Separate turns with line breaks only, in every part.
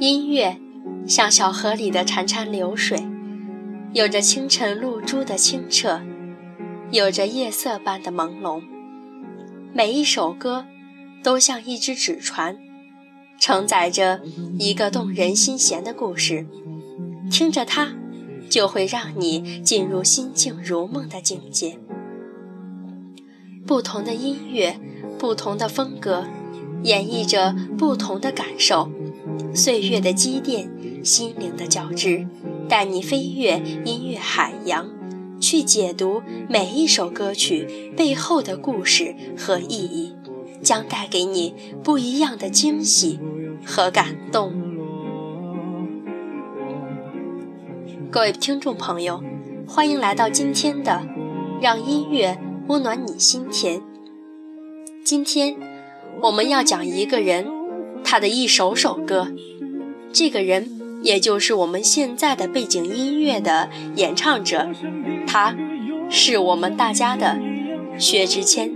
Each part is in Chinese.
音乐像小河里的潺潺流水，有着清晨露珠的清澈，有着夜色般的朦胧。每一首歌都像一只纸船，承载着一个动人心弦的故事。听着它，就会让你进入心静如梦的境界。不同的音乐，不同的风格，演绎着不同的感受。岁月的积淀，心灵的交织，带你飞越音乐海洋，去解读每一首歌曲背后的故事和意义，将带给你不一样的惊喜和感动。各位听众朋友，欢迎来到今天的《让音乐温暖你心田》。今天我们要讲一个人。他的一首首歌，这个人也就是我们现在的背景音乐的演唱者，他是我们大家的薛之谦。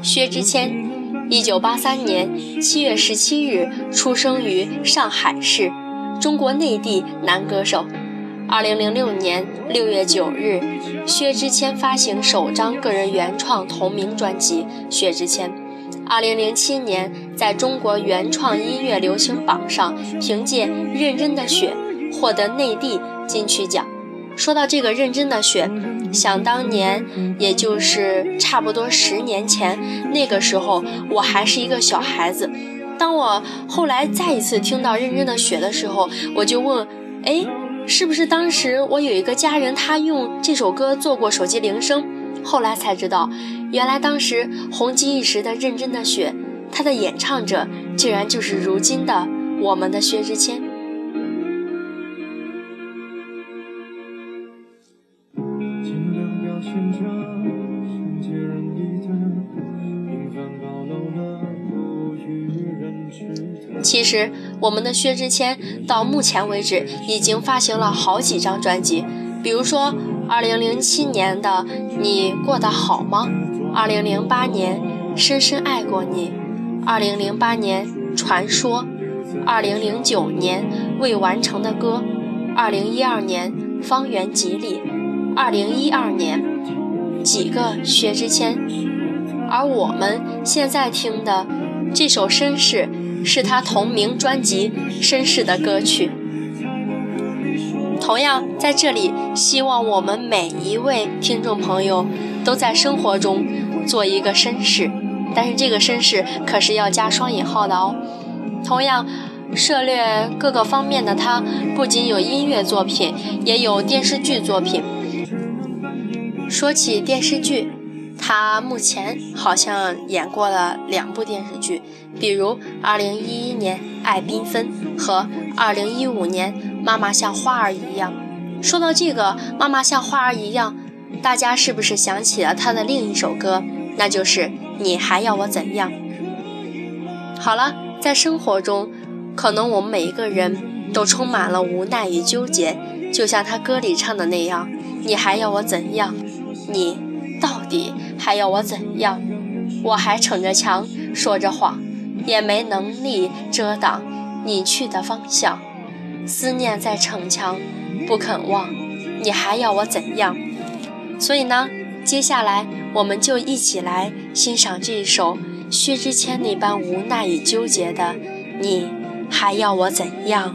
薛之谦，一九八三年七月十七日出生于上海市。中国内地男歌手。二零零六年六月九日，薛之谦发行首张个人原创同名专辑《薛之谦》。二零零七年，在中国原创音乐流行榜上，凭借《认真的雪》获得内地金曲奖。说到这个《认真的雪》，想当年，也就是差不多十年前，那个时候我还是一个小孩子。当我后来再一次听到《认真的雪》的时候，我就问：哎，是不是当时我有一个家人，他用这首歌做过手机铃声？后来才知道，原来当时红极一时的《认真的雪》，它的演唱者竟然就是如今的我们的薛之谦。其实，我们的薛之谦到目前为止已经发行了好几张专辑，比如说2007年的《你过得好吗》，2008年《深深爱过你》，2008年《传说》，2009年《未完成的歌》，2012年《方圆几里》，2012年几个薛之谦，而我们现在听的这首《绅士》。是他同名专辑《绅士》的歌曲。同样，在这里，希望我们每一位听众朋友都在生活中做一个绅士，但是这个绅士可是要加双引号的哦。同样，涉猎各个方面的他，不仅有音乐作品，也有电视剧作品。说起电视剧。他目前好像演过了两部电视剧，比如2011年《爱缤纷》和2015年《妈妈像花儿一样》。说到这个《妈妈像花儿一样》，大家是不是想起了他的另一首歌？那就是《你还要我怎样》。好了，在生活中，可能我们每一个人都充满了无奈与纠结，就像他歌里唱的那样：“你还要我怎样？你。”到底还要我怎样？我还逞着强，说着谎，也没能力遮挡你去的方向。思念在逞强，不肯忘，你还要我怎样？所以呢，接下来我们就一起来欣赏这一首薛之谦那般无奈与纠结的《你还要我怎样》。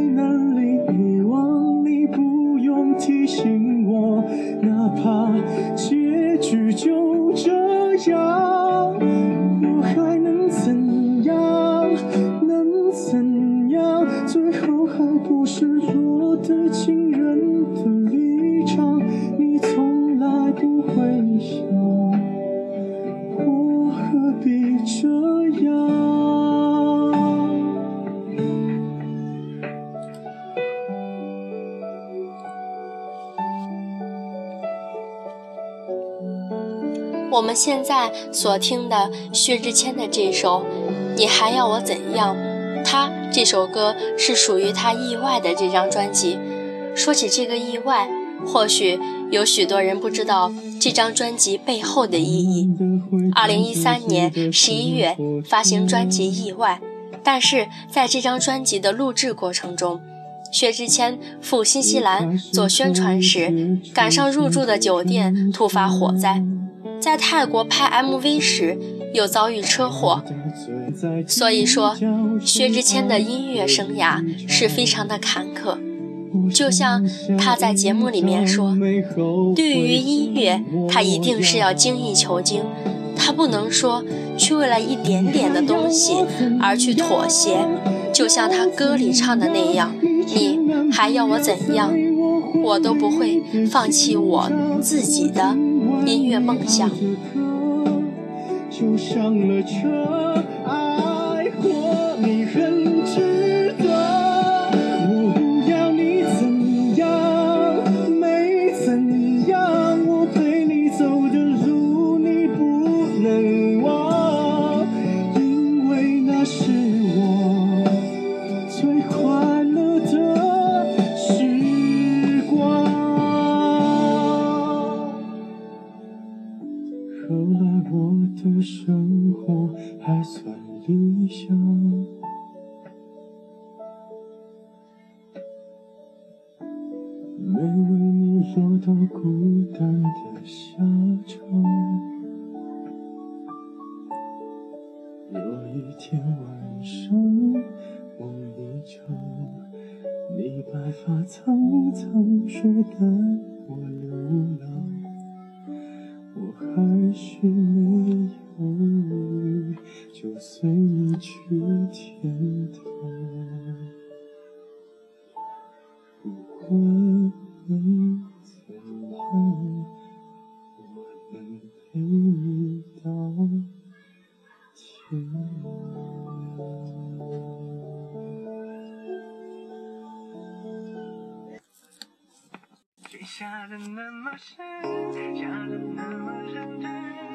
能力遗忘你，不用提醒我，哪怕结局就我
们现在所听的薛之谦的这首《你还要我怎样》，他这首歌是属于他意外的这张专辑。说起这个意外，或许有许多人不知道这张专辑背后的意义。二零一三年十一月发行专辑《意外》，但是在这张专辑的录制过程中，薛之谦赴新西兰做宣传时，赶上入住的酒店突发火灾。在泰国拍 MV 时又遭遇车祸，所以说薛之谦的音乐生涯是非常的坎坷。就像他在节目里面说，对于音乐，他一定是要精益求精，他不能说去为了一点点的东西而去妥协。就像他歌里唱的那样，你还要我怎样，我都不会放弃我自己的。音乐梦想。
就上了车，没为你落到孤单的下场。有一天晚上梦一场，你白发苍苍，说带我流浪。我还是没犹豫，就随你去天堂。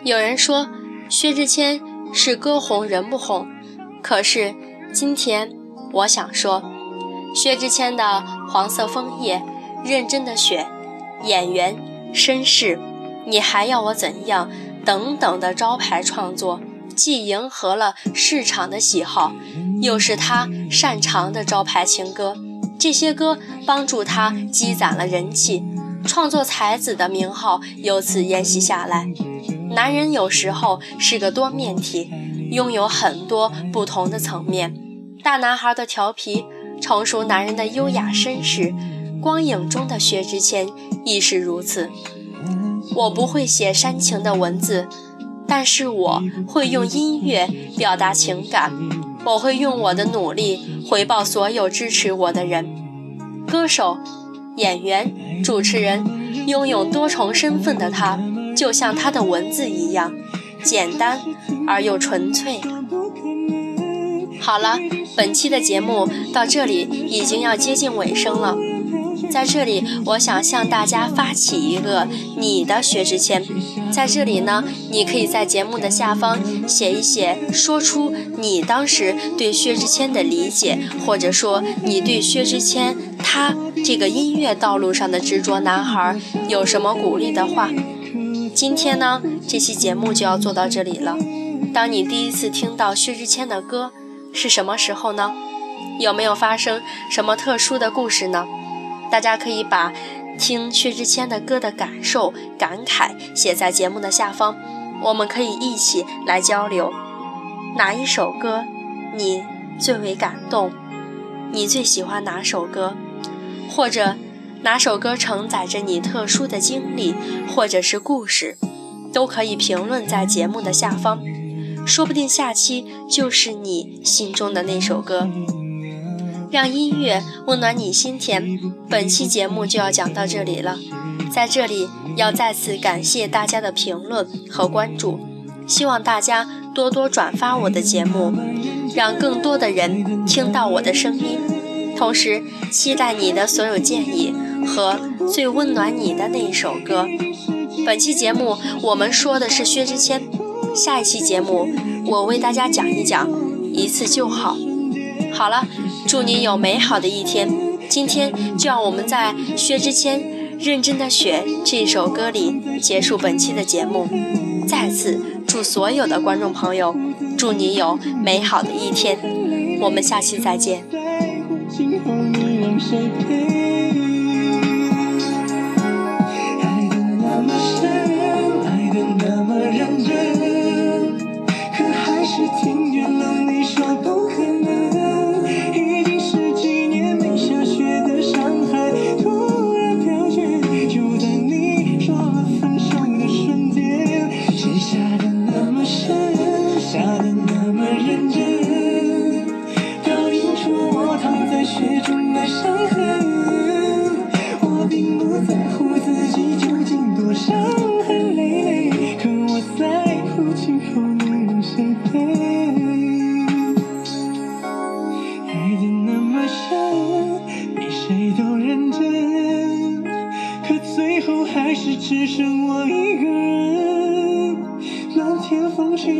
有人说薛之谦是歌红人不红，可是今天我想说，薛之谦的《黄色枫叶》《认真的雪》《演员》《绅士》《你还要我怎样》等等的招牌创作，既迎合了市场的喜好，又是他擅长的招牌情歌。这些歌帮助他积攒了人气，创作才子的名号由此沿袭下来。男人有时候是个多面体，拥有很多不同的层面。大男孩的调皮，成熟男人的优雅绅士，光影中的薛之谦亦是如此。我不会写煽情的文字，但是我会用音乐表达情感。我会用我的努力回报所有支持我的人。歌手、演员、主持人，拥有多重身份的他，就像他的文字一样，简单而又纯粹。好了，本期的节目到这里已经要接近尾声了。在这里，我想向大家发起一个你的薛之谦。在这里呢，你可以在节目的下方写一写，说出你当时对薛之谦的理解，或者说你对薛之谦他这个音乐道路上的执着男孩有什么鼓励的话。今天呢，这期节目就要做到这里了。当你第一次听到薛之谦的歌。是什么时候呢？有没有发生什么特殊的故事呢？大家可以把听薛之谦的歌的感受、感慨写在节目的下方，我们可以一起来交流。哪一首歌你最为感动？你最喜欢哪首歌？或者哪首歌承载着你特殊的经历或者是故事，都可以评论在节目的下方。说不定下期就是你心中的那首歌，让音乐温暖你心田。本期节目就要讲到这里了，在这里要再次感谢大家的评论和关注，希望大家多多转发我的节目，让更多的人听到我的声音。同时，期待你的所有建议和最温暖你的那一首歌。本期节目我们说的是薛之谦。下一期节目，我为大家讲一讲一次就好。好了，祝你有美好的一天。今天就让我们在薛之谦《认真的雪》这首歌里结束本期的节目。再次祝所有的观众朋友，祝你有美好的一天。我们下期再见。
今后你让谁陪？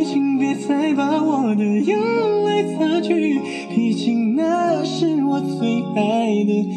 请别再把我的眼泪擦去，毕竟那是我最爱的。